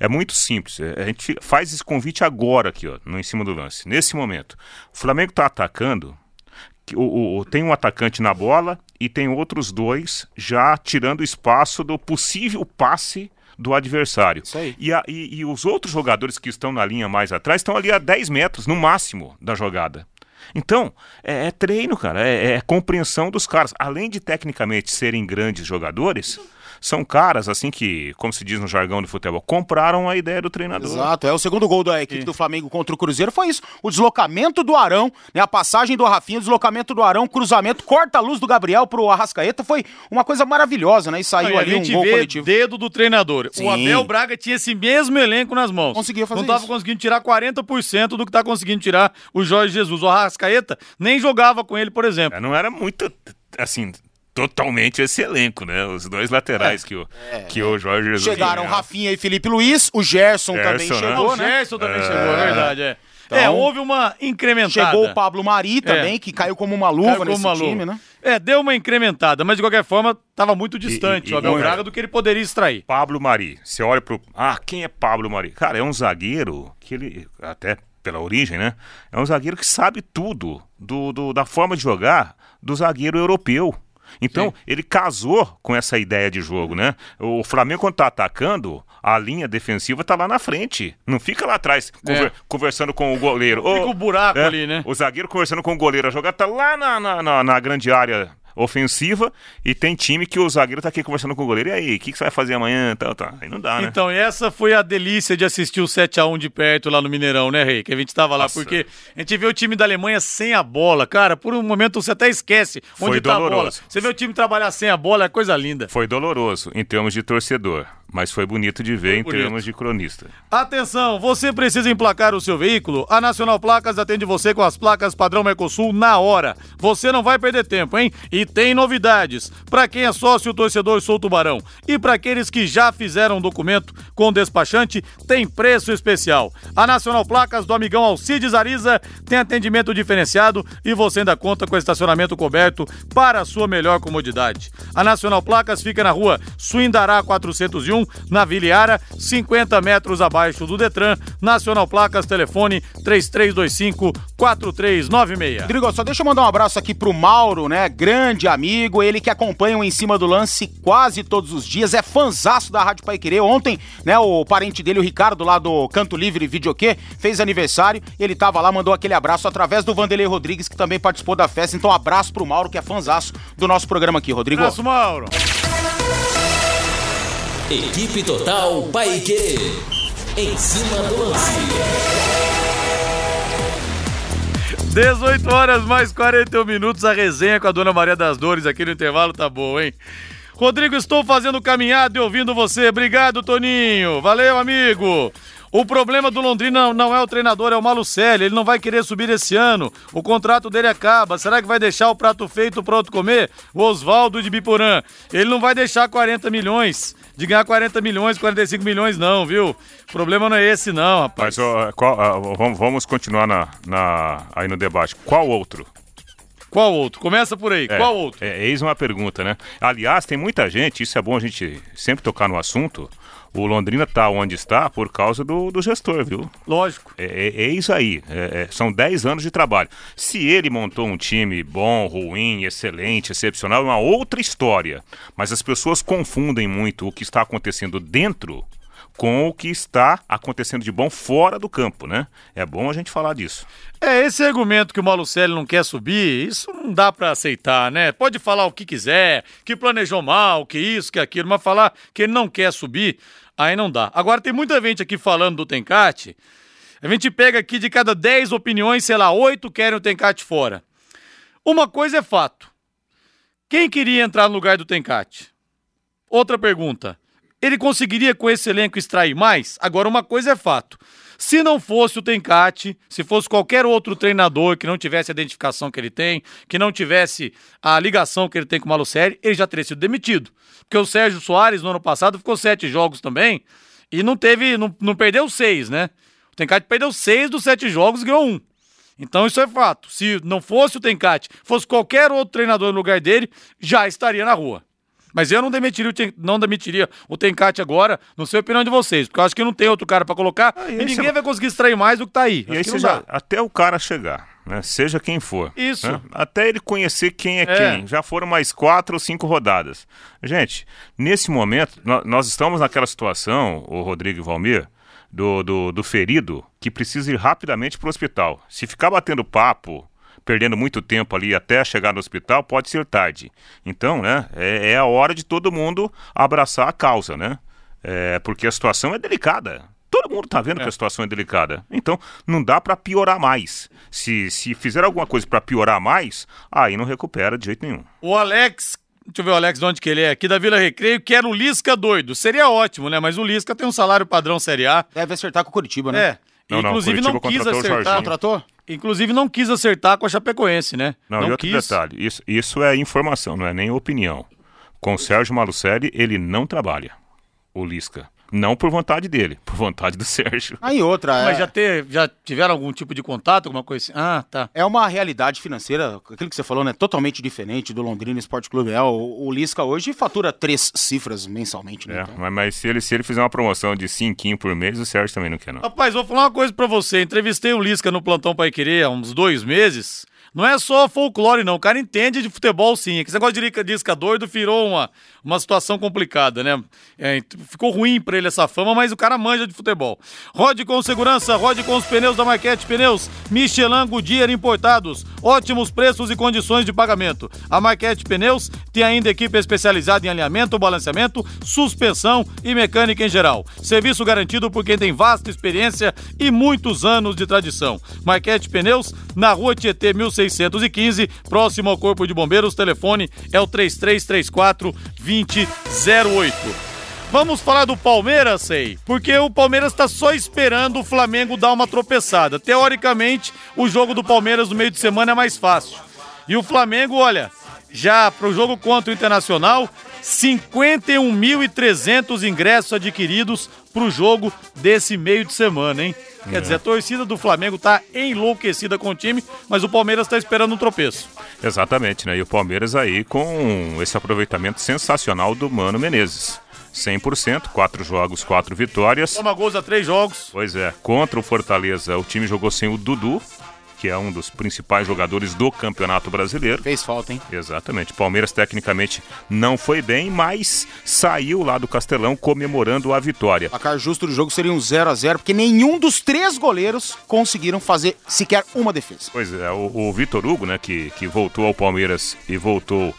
é muito simples. É, A gente faz esse convite agora aqui, ó, no em cima do lance, nesse momento. O Flamengo está atacando. O, o- tem um atacante na bola e tem outros dois já tirando espaço do possível passe do adversário. Isso aí. E, a- e- e os outros jogadores que estão na linha mais atrás estão ali a 10 metros, no máximo, da jogada. Então, é, é treino, cara, é, é compreensão dos caras. Além de tecnicamente serem grandes jogadores, São caras, assim, que, como se diz no jargão de futebol, compraram a ideia do treinador. Exato, é o segundo gol da equipe do Flamengo contra o Cruzeiro foi isso. O deslocamento do Arão, né? A passagem do Rafinha, o deslocamento do Arão, cruzamento, corta a luz do Gabriel pro Arrascaeta, foi uma coisa maravilhosa, né? E saiu Não, ali um gente gol vê coletivo. dedo do treinador. Sim. O Abel Braga tinha esse mesmo elenco nas mãos. Conseguia fazer Não tava isso. conseguindo tirar 40% do que tá conseguindo tirar o Jorge Jesus. O Arrascaeta nem jogava com ele, por exemplo. É, Não era muito, assim, totalmente esse elenco, né? Os dois laterais que, o, que o Jorge Jesus Chegaram tinha. Rafinha e Felipe Luiz, o Gerson, também Gerson, né? chegou, o né? Gerson também É. chegou, é verdade, é. Então, é, houve uma incrementada. Chegou o Pablo Mari também, É. que caiu como uma luva Caiu como nesse uma time, luva. né? É, deu uma incrementada, mas de qualquer forma tava muito distante e- o Abel e- Braga do que ele poderia extrair. Pablo Mari. Você olha pro. Ah, quem é Pablo Mari? Cara, é um zagueiro que ele. Até pela origem, né? É um zagueiro que sabe tudo do, do- da forma de jogar do zagueiro europeu. Então, ele casou com essa ideia de jogo, né? O Flamengo, quando tá atacando, a linha defensiva tá lá na frente. Não fica lá atrás, conver- conversando com o goleiro. Fica o buraco né? ali, né? O zagueiro conversando com o goleiro. A jogada tá lá na, na, na- na grande área ofensiva e tem time que o zagueiro tá aqui conversando com o goleiro. E aí, o que, que você vai fazer amanhã? Tal, tal. Aí não dá, né? Então, essa foi a delícia de assistir o 7x1 de perto lá no Mineirão, né, Rei? Que a gente tava lá, Nossa. porque a gente vê o time da Alemanha sem a bola. Cara, por um momento você até esquece onde Foi tá a bola. doloroso. Você vê o time trabalhar sem a bola, é coisa linda. Foi doloroso em termos de torcedor, mas foi bonito de ver em bonito. termos de cronista. Atenção, você precisa emplacar o seu veículo? A Nacional Placas atende você com as placas padrão Mercosul na hora. Você não vai perder tempo, hein? E tem novidades. Para quem é sócio torcedor Sou Tubarão e para aqueles que já fizeram um documento com despachante, tem preço especial. A Nacional Placas do amigão Alcides Ariza tem atendimento diferenciado e você ainda conta com estacionamento coberto para a sua melhor comodidade. A Nacional Placas fica na rua Suindará 401, na Viliara, 50 metros abaixo do Detran. Nacional Placas, telefone 3325-4396. Rodrigo, só deixa eu mandar um abraço aqui pro Mauro, né? Grande amigo, ele que acompanha o Em Cima do Lance quase todos os dias, é fanzaço da Rádio Paiquerê. Ontem, né, o parente dele, o Ricardo, lá do Canto Livre Videokê, fez aniversário, ele tava lá, mandou aquele abraço através do Vanderlei Rodrigues, que também participou da festa. Então, abraço pro Mauro, que é fanzaço do nosso programa aqui, Rodrigo. Abraço, Mauro. Equipe Total Paique. Em cima do lance. 18 horas mais 41 minutos, a resenha com a Dona Maria das Dores aqui no intervalo tá boa, hein? Rodrigo, estou fazendo caminhada e ouvindo você. Obrigado, Toninho. Valeu, amigo. O problema do Londrina não é o treinador, é o Malucelli. Ele não vai querer subir esse ano. O contrato dele acaba. Será que vai deixar o prato feito pronto comer? O Oswaldo de Biporã. Ele não vai deixar 40 milhões. De ganhar 40 milhões, 45 milhões, não, viu? O problema não é esse, não, rapaz. Mas ó, qual- vamos, vamos continuar na, na- aí no debate. Qual outro? Qual outro? Começa por aí. É, Qual outro? É, eis uma pergunta, né? Aliás, tem muita gente, isso é bom a gente sempre tocar no assunto. O Londrina tá onde está por causa do, do gestor, viu? Lógico. É, é- é isso aí. É- é- são 10 anos de trabalho. Se ele montou um time bom, ruim, excelente, excepcional, é uma outra história. Mas as pessoas confundem muito o que está acontecendo dentro com o que está acontecendo de bom fora do campo, né? É bom a gente falar disso. É, esse argumento que o Malucelli não quer subir, isso não dá pra aceitar, né? Pode falar o que quiser, que planejou mal, que isso, que aquilo, mas falar que ele não quer subir, aí não dá. Agora, tem muita gente aqui falando do Tencate. A gente pega aqui de cada 10 opiniões, sei lá, 8 querem o Tencate fora. Uma coisa é fato. Quem queria entrar no lugar do Tencate? Outra pergunta. Ele conseguiria com esse elenco extrair mais? Agora, uma coisa é fato. Se não fosse o Tencate, se fosse qualquer outro treinador que não tivesse a identificação que ele tem, que não tivesse a ligação que ele tem com o Malucelli, ele já teria sido demitido. Porque o Sérgio Soares, no ano passado, ficou sete jogos também e não teve, não, não perdeu seis, né? O Tencate perdeu seis dos sete jogos e ganhou um. Então isso é fato. Se não fosse o Tencate, fosse qualquer outro treinador no lugar dele, já estaria na rua. Mas eu não demitiria não demitiria o Tencate agora, não sei a opinião de vocês, porque eu acho que não tem outro cara pra colocar e, e aí ninguém vai conseguir extrair mais do que tá aí. E aí você já, até o cara chegar, né? Seja quem for. Isso. né? Até ele conhecer quem é, É. quem. Já foram mais quatro ou cinco rodadas. Gente, nesse momento, nó- nós estamos naquela situação, o Rodrigo e Valmir, do, do, do ferido que precisa ir rapidamente para o hospital. Se ficar batendo papo perdendo muito tempo ali até chegar no hospital, pode ser tarde. Então, né, é, é a hora de todo mundo abraçar a causa, né? É, porque a situação é delicada. Todo mundo está vendo é. que a situação é delicada. Então, não dá para piorar mais. Se, se fizer alguma coisa para piorar mais, aí não recupera de jeito nenhum. O Alex Deixa eu ver o Alex de onde que ele é. Aqui da Vila Recreio, que era o Lisca doido. Seria ótimo, né? Mas o Lisca tem um salário padrão Série A. Deve acertar com o Curitiba, né? É. Não, Inclusive não, não quis acertar. Contratou? Inclusive não quis acertar com a Chapecoense, né? Não, não e outro quis. detalhe, isso, isso é informação, não é nem opinião. Com o Sérgio Malucelli, ele não trabalha, o Lisca. Não por vontade dele, por vontade do Sérgio. Aí outra, é... Mas já, ter, já tiveram algum tipo de contato, alguma coisa assim? Ah, tá. É uma realidade financeira, aquilo que você falou, né? Totalmente diferente do Londrina Esporte Clube. É, o, o Lisca hoje fatura três cifras mensalmente, né? É, então... mas, mas, se, ele, se ele fizer uma promoção de cinquinho por mês, o Sérgio também não quer, não. Rapaz, vou falar uma coisa pra você. Entrevistei o Lisca no Plantão Pai Querer há uns dois meses. Não é só folclore, não. O cara entende de futebol, sim. Esse negócio de disca doido virou uma, uma situação complicada, né? É, ficou ruim pra ele essa fama, mas o cara manja de futebol. Rode com segurança, rode com os pneus da Marquete Pneus, Michelin Goodyear importados, ótimos preços e condições de pagamento. A Marquete Pneus tem ainda equipe especializada em alinhamento, balanceamento, suspensão e mecânica em geral. Serviço garantido por quem tem vasta experiência e muitos anos de tradição. Marquete Pneus, na rua Tietê 1600 615, próximo ao Corpo de Bombeiros. Telefone é o 3334 2008. Vamos falar do Palmeiras, sei, porque o Palmeiras está só esperando o Flamengo dar uma tropeçada. Teoricamente, o jogo do Palmeiras no meio de semana é mais fácil. E o Flamengo, olha, já para o jogo contra o Internacional, 51.300 ingressos adquiridos para o jogo desse meio de semana, hein? Quer é. dizer, a torcida do Flamengo está enlouquecida com o time, mas o Palmeiras está esperando um tropeço. Exatamente, né? E o Palmeiras aí com esse aproveitamento sensacional do Mano Menezes. 100%, quatro jogos, quatro vitórias. Toma gols a três jogos. Pois é, contra o Fortaleza, o time jogou sem o Dudu, que é um dos principais jogadores do Campeonato Brasileiro. Fez falta, hein? Exatamente. Palmeiras tecnicamente não foi bem, mas saiu lá do Castelão comemorando a vitória. A cara justo do jogo seria um 0 a 0 porque nenhum dos três goleiros conseguiram fazer sequer uma defesa. Pois é, o, o Vitor Hugo, né, que, que voltou ao Palmeiras e voltou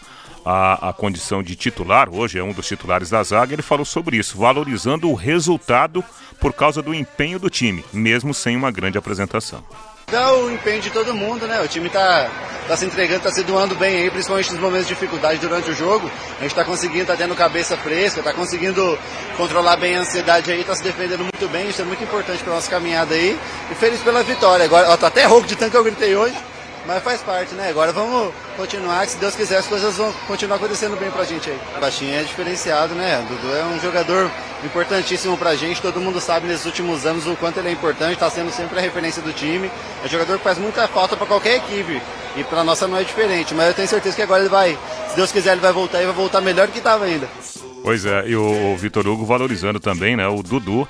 a, a, condição de titular, hoje é um dos titulares da zaga, ele falou sobre isso, valorizando o resultado por causa do empenho do time, mesmo sem uma grande apresentação. Dá o empenho de todo mundo, né? O time tá, tá se entregando, tá se doando bem aí, principalmente nos momentos de dificuldade durante o jogo. A gente tá conseguindo, tá tendo cabeça fresca, tá conseguindo controlar bem a ansiedade aí, tá se defendendo muito bem, isso é muito importante pra nossa caminhada aí. E feliz pela vitória. Agora, ó, tá até rouco de tanto que eu gritei hoje. Mas faz parte, né? Agora vamos continuar, que se Deus quiser as coisas vão continuar acontecendo bem pra gente aí. O Baixinho é diferenciado, né? O Dudu é um jogador importantíssimo pra gente, todo mundo sabe nesses últimos anos o quanto ele é importante, tá sendo sempre a referência do time. É um jogador que faz muita falta para qualquer equipe. E pra nossa não é diferente, mas eu tenho certeza que agora ele vai, se Deus quiser, ele vai voltar e vai voltar melhor do que estava ainda. Pois é, e o Vitor Hugo valorizando também, né? O Dudu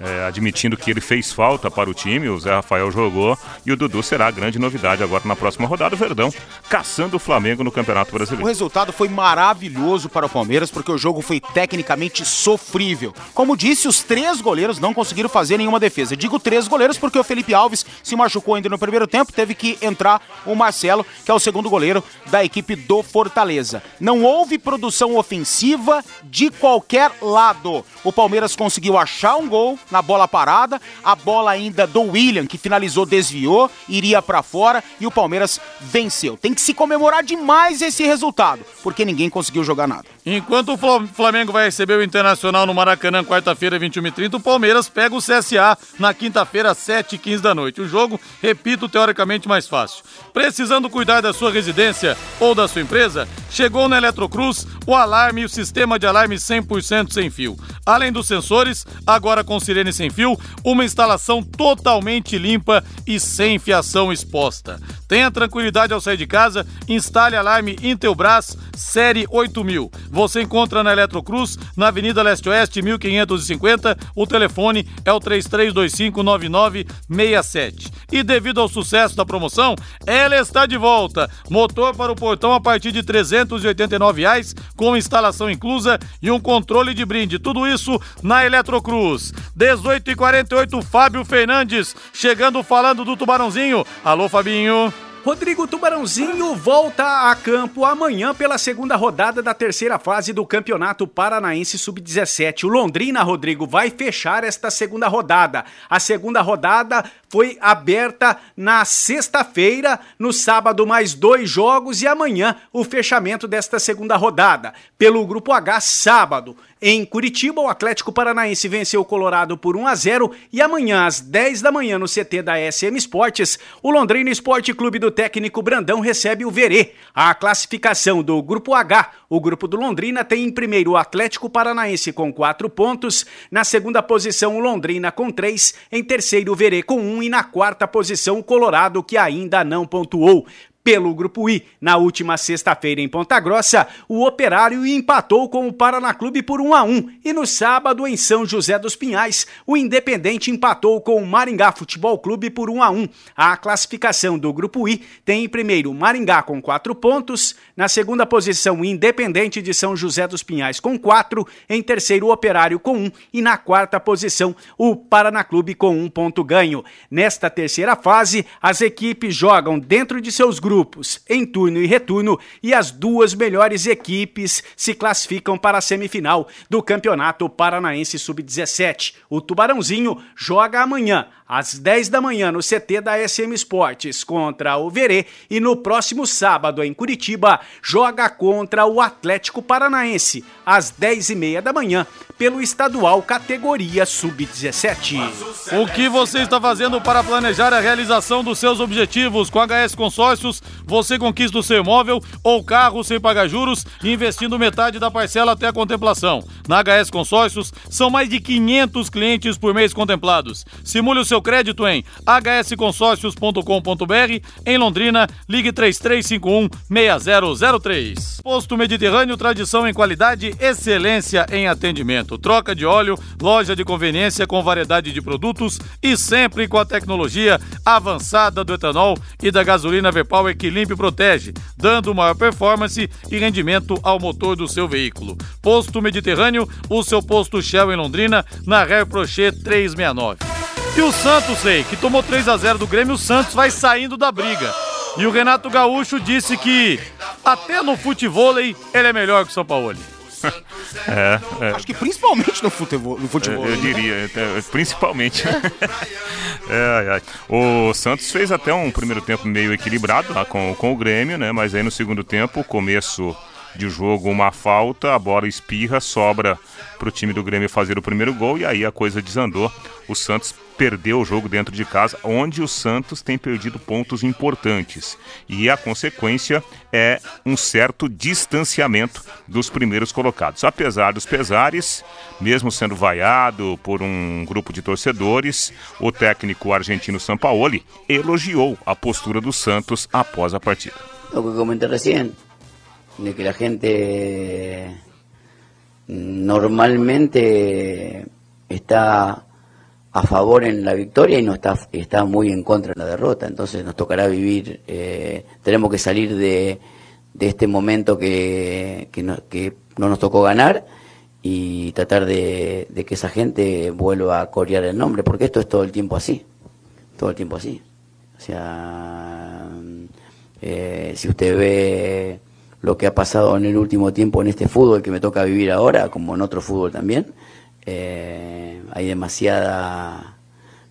é, admitindo que ele fez falta para o time, o Zé Rafael jogou e o Dudu será a grande novidade agora na próxima rodada. O Verdão caçando o Flamengo no Campeonato Brasileiro. O resultado foi maravilhoso para o Palmeiras porque o jogo foi tecnicamente sofrível. Como disse, os três goleiros não conseguiram fazer nenhuma defesa. Digo três goleiros porque o Felipe Alves se machucou ainda no primeiro tempo, teve que entrar o Marcelo, que é o segundo goleiro da equipe do Fortaleza. Não houve produção ofensiva de qualquer lado. O Palmeiras conseguiu achar um gol, na bola parada, a bola ainda do William, que finalizou, desviou, iria para fora e o Palmeiras venceu. Tem que se comemorar demais esse resultado, porque ninguém conseguiu jogar nada. Enquanto o Flamengo vai receber o Internacional no Maracanã, quarta-feira, 21h30, o Palmeiras pega o CSA na quinta-feira, 7h15 da noite. O jogo, repito, teoricamente mais fácil. Precisando cuidar da sua residência ou da sua empresa? Chegou na Eletrocruz o alarme e o sistema de alarme 100% sem fio. Além dos sensores, agora com Sirene Sem Fio, uma instalação totalmente limpa e sem fiação exposta. Tenha tranquilidade ao sair de casa, instale alarme Intelbras Série 8000. Você encontra na Eletrocruz, na Avenida Leste Oeste, 1550. O telefone é o 33259967. E devido ao sucesso da promoção, ela está de volta. Motor para o portão a partir de 389 reais, com instalação inclusa e um controle de brinde. Tudo isso na Eletrocruz. De 18h48, Fábio Fernandes chegando falando do Tubarãozinho. Alô, Fabinho. Rodrigo Tubarãozinho volta a campo amanhã pela segunda rodada da terceira fase do Campeonato Paranaense Sub-17. O Londrina, Rodrigo, vai fechar esta segunda rodada. A segunda rodada foi aberta na sexta-feira, no sábado mais dois jogos e amanhã o fechamento desta segunda rodada. Pelo Grupo H, sábado. Em Curitiba, o Atlético Paranaense venceu o Colorado por 1 a 0 e amanhã às 10 da manhã no CT da SM Esportes, o Londrina Esporte Clube do técnico Brandão recebe o Verê. A classificação do Grupo H, o grupo do Londrina tem em primeiro o Atlético Paranaense com 4 pontos, na segunda posição o Londrina com 3, em terceiro o Verê com 1 e na quarta posição o Colorado que ainda não pontuou. Pelo Grupo I, na última sexta-feira em Ponta Grossa, o Operário empatou com o Paraná Clube por 1 a 1 e no sábado em São José dos Pinhais, o Independente empatou com o Maringá Futebol Clube por 1 a 1. A classificação do Grupo I tem em primeiro Maringá com 4 pontos, na segunda posição o Independente de São José dos Pinhais com 4, em terceiro o Operário com 1 e na quarta posição o Paraná Clube com 1 ponto ganho. Nesta terceira fase, as equipes jogam dentro de seus grupos grupos, em turno e retorno, e as duas melhores equipes se classificam para a semifinal do Campeonato Paranaense Sub-17. O Tubarãozinho joga amanhã, às 10 da manhã, no CT da SM Esportes, contra o Verê, e no próximo sábado, em Curitiba, joga contra o Atlético Paranaense, às 10 e meia da manhã, pelo estadual categoria Sub-17. O que você está fazendo para planejar a realização dos seus objetivos com HS Consórcios? Você conquista o seu imóvel ou carro sem pagar juros, investindo metade da parcela até a contemplação. Na HS Consórcios, são mais de 500 clientes por mês contemplados. Simule o seu crédito em hsconsórcios.com.br. Em Londrina, ligue 3351 6003. Posto Mediterrâneo, tradição em qualidade, excelência em atendimento. Troca de óleo, loja de conveniência com variedade de produtos e sempre com a tecnologia avançada do etanol e da gasolina V-Power que limpa e protege, dando maior performance e rendimento ao motor do seu veículo. Posto Mediterrâneo, o seu posto Shell em Londrina, na Ré Prochet 369. E o Santos, sei, que tomou 3 a 0 do Grêmio, o Santos vai saindo da briga. E o Renato Gaúcho disse que até no futebol ele é melhor que o São Paulo. É, é. Acho que principalmente no futebol. No futebol eu, eu diria, até, principalmente. é, é. O Santos fez até um primeiro tempo meio equilibrado lá com, com o Grêmio, né? Mas aí no segundo tempo, começo de jogo, uma falta, a bola espirra, sobra para o time do Grêmio fazer o primeiro gol e aí a coisa desandou. O Santos perdeu o jogo dentro de casa, onde o Santos tem perdido pontos importantes. E a consequência é um certo distanciamento dos primeiros colocados. Apesar dos pesares, mesmo sendo vaiado por um grupo de torcedores, o técnico argentino Sampaoli elogiou a postura do Santos após a partida. O que comenté de que la gente normalmente está a favor en la victoria y no está, está muy en contra en la derrota. Entonces nos tocará vivir, eh, tenemos que salir de, de este momento que, que, no, nos tocó ganar y tratar de, que esa gente vuelva a corear el nombre, porque esto es todo el tiempo así, todo el tiempo así. O sea, eh, si usted ve lo que ha pasado en el último tiempo en este fútbol que me toca vivir ahora, como en otro fútbol también, eh, hay demasiada,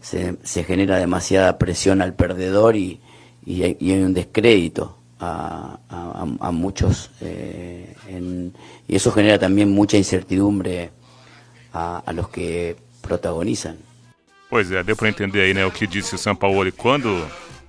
se, se, genera demasiada presión al perdedor y, y, hay, y hay, un descrédito a, a, a muchos eh, en, y eso genera también mucha incertidumbre a, a los que protagonizan. Pois é, deu para entender aí né, o que disse o Sampaoli quando,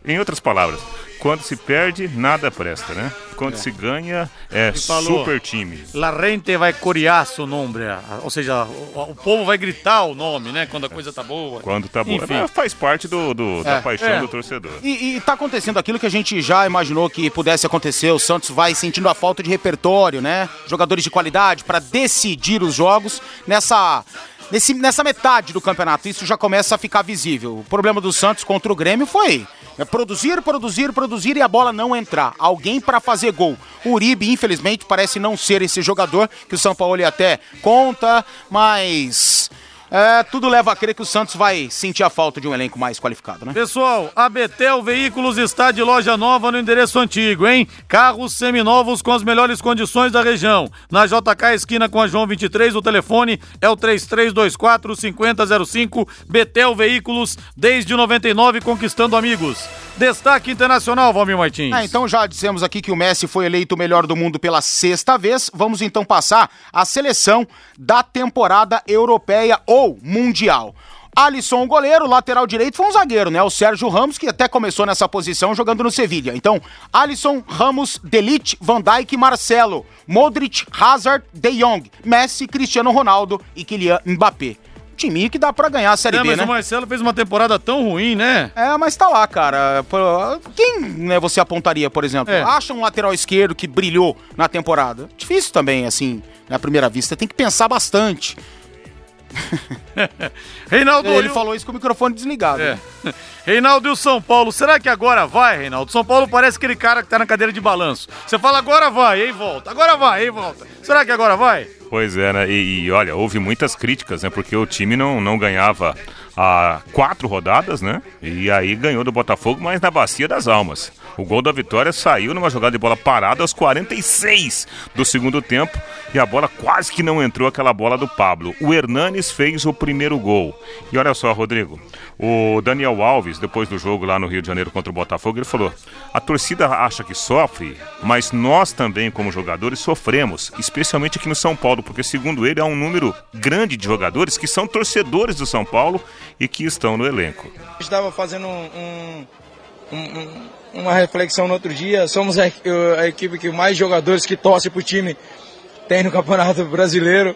em outras palavras, quando se perde, nada presta, né? Quando é. se ganha, é falou, super time. La rente vai corear seu nome, ou seja, o, o, povo vai gritar o nome, né? Quando a coisa tá boa. Quando tá boa. É, faz parte do, do da é, paixão é. do torcedor. E, e tá acontecendo aquilo que a gente já imaginou que pudesse acontecer. O Santos vai sentindo a falta de repertório, né? Jogadores de qualidade para decidir os jogos nessa nesse, nessa metade do campeonato. Isso já começa a ficar visível. O problema do Santos contra o Grêmio foi é produzir, produzir, produzir e a bola não entrar. Alguém para fazer gol. O Uribe, infelizmente, parece não ser esse jogador que o São Paulo até conta, mas É, tudo leva a crer que o Santos vai sentir a falta de um elenco mais qualificado, né? Pessoal, a Betel Veículos está de loja nova no endereço antigo, hein? Carros seminovos com as melhores condições da região. Na JK esquina com a João 23, o telefone é o 3324 5005. Betel Veículos desde 99 conquistando amigos. Destaque internacional, Valmir Martins. Ah, então já dissemos aqui que o Messi foi eleito o melhor do mundo pela sexta vez. Vamos então passar a seleção da temporada europeia ou mundial. Alisson, o goleiro, lateral direito, foi um zagueiro, né? O Sérgio Ramos, que até começou nessa posição jogando no Sevilha. Então, Alisson, Ramos, Delite, Van Dijk, Marcelo, Modric, Hazard, De Jong, Messi, Cristiano Ronaldo e Kylian Mbappé time que dá pra ganhar a Série é, B, mas né? o Marcelo fez uma temporada tão ruim, né? É, mas tá lá, cara. Quem né, você apontaria, por exemplo? É. Acha um lateral esquerdo que brilhou na temporada? Difícil também, assim, na primeira vista. Tem que pensar bastante. Reinaldo, Ele e o- falou isso com o microfone desligado. É. Reinaldo e o São Paulo, será que agora vai, Reinaldo? São Paulo parece aquele cara que tá na cadeira de balanço. Você fala agora vai, aí volta. Agora vai, aí volta. Será que agora vai? Pois é, né? E, e, olha, houve muitas críticas, né? Porque o time não, não ganhava há quatro rodadas, né? E aí ganhou do Botafogo, mas na bacia das almas. O gol da vitória saiu numa jogada de bola parada aos 46 do segundo tempo e a bola quase que não entrou aquela bola do Pablo. O Hernanes fez o primeiro gol. E olha só, Rodrigo, o Daniel Alves, depois do jogo lá no Rio de Janeiro contra o Botafogo, ele falou: a torcida acha que sofre, mas nós também, como jogadores, sofremos, especialmente aqui no São Paulo, porque, segundo ele, há um número grande de jogadores que são torcedores do São Paulo e que estão no elenco. Estava fazendo um- um- um- uma reflexão no outro dia. Somos a, a equipe que mais jogadores que torce pro time tem no Campeonato Brasileiro.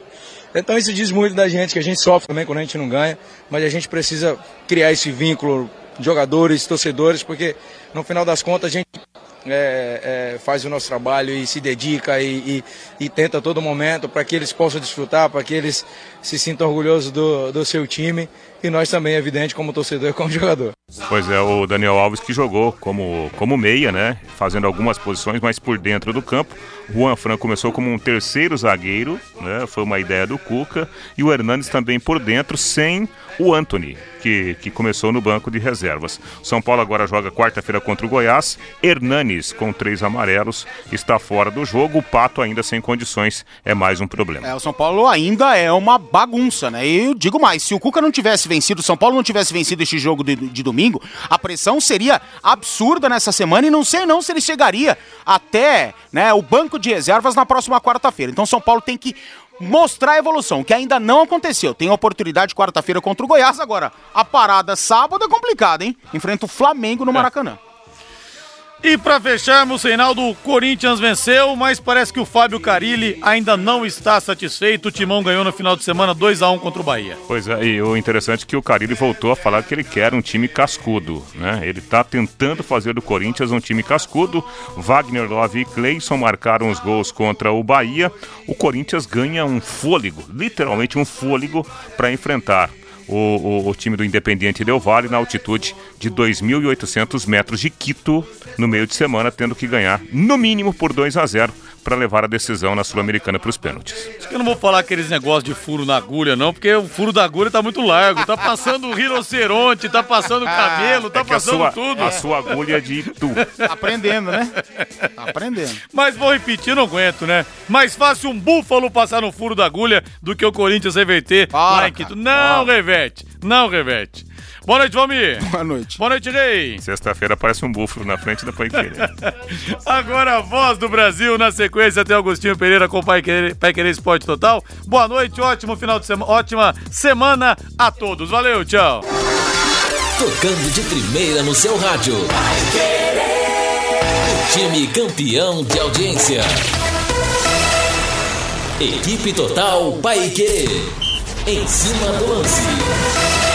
Então isso diz muito da gente, que a gente sofre também quando a gente não ganha, mas a gente precisa criar esse vínculo, jogadores, torcedores, porque no final das contas a gente é, é, faz o nosso trabalho e se dedica e, e- e tenta a todo momento para que eles possam desfrutar, para que eles se sintam orgulhosos do, do seu time e nós também, é evidente, como torcedor e como jogador. Pois é, o Daniel Alves que jogou como, como meia, né? Fazendo algumas posições, mas por dentro do campo. Juan Fran começou como um terceiro zagueiro, né? Foi uma ideia do Cuca. E o Hernandes também por dentro, sem o Anthony, que, que começou no banco de reservas. São Paulo agora joga quarta-feira contra o Goiás. Hernanes, com três amarelos, está fora do jogo. O Pato ainda sem condições é mais um problema. É, o São Paulo ainda é uma bagunça, né? E eu digo mais, se o Cuca não tivesse vencido, o São Paulo não tivesse vencido este jogo de, de domingo, a pressão seria absurda nessa semana e não sei não se ele chegaria até né, o banco de reservas na próxima quarta-feira. Então São Paulo tem que mostrar a evolução, que ainda não aconteceu. Tem a oportunidade quarta-feira contra o Goiás, agora a parada sábado é complicada, hein? Enfrenta o Flamengo no Maracanã. E pra fecharmos, Reinaldo, o Corinthians venceu, mas parece que o Fábio Carilli ainda não está satisfeito. O Timão ganhou no final de semana 2 a 1 contra o Bahia. Pois é, e o interessante é que o Carilli voltou a falar que ele quer um time cascudo, né? Ele tá tentando fazer do Corinthians um time cascudo. Wagner Love e Cleison marcaram os gols contra o Bahia. O Corinthians ganha um fôlego, literalmente um fôlego, para enfrentar o, o- o time do Independiente Del Valle na altitude de 2.800 metros de Quito no meio de semana, tendo que ganhar no mínimo por 2 a 0 para levar a decisão na Sul-Americana para os pênaltis. Acho que eu não vou falar aqueles negócios de furo na agulha, não, porque o furo da agulha tá muito largo. Tá passando o rinoceronte, tá passando o camelo, tá É passando sua- tudo. a sua agulha é de tu. Aprendendo, né? Tá aprendendo. Mas vou repetir, não aguento, né? Mais fácil um búfalo passar no furo da agulha do que o Corinthians reverter lá em Quito. Não reverte, não reverte. Boa noite, Valmir. Boa noite. Boa noite, Rei. Sexta-feira aparece um búfalo na frente da Pai Querer. Agora a voz do Brasil, na sequência tem Augustinho Pereira com Pai Querer, Pai Querer Esporte Total. Boa noite, ótimo final de semana, ótima semana a todos. Valeu, tchau. Tocando de primeira no seu rádio. O time campeão de audiência. Equipe Total Paique. Em cima do lance.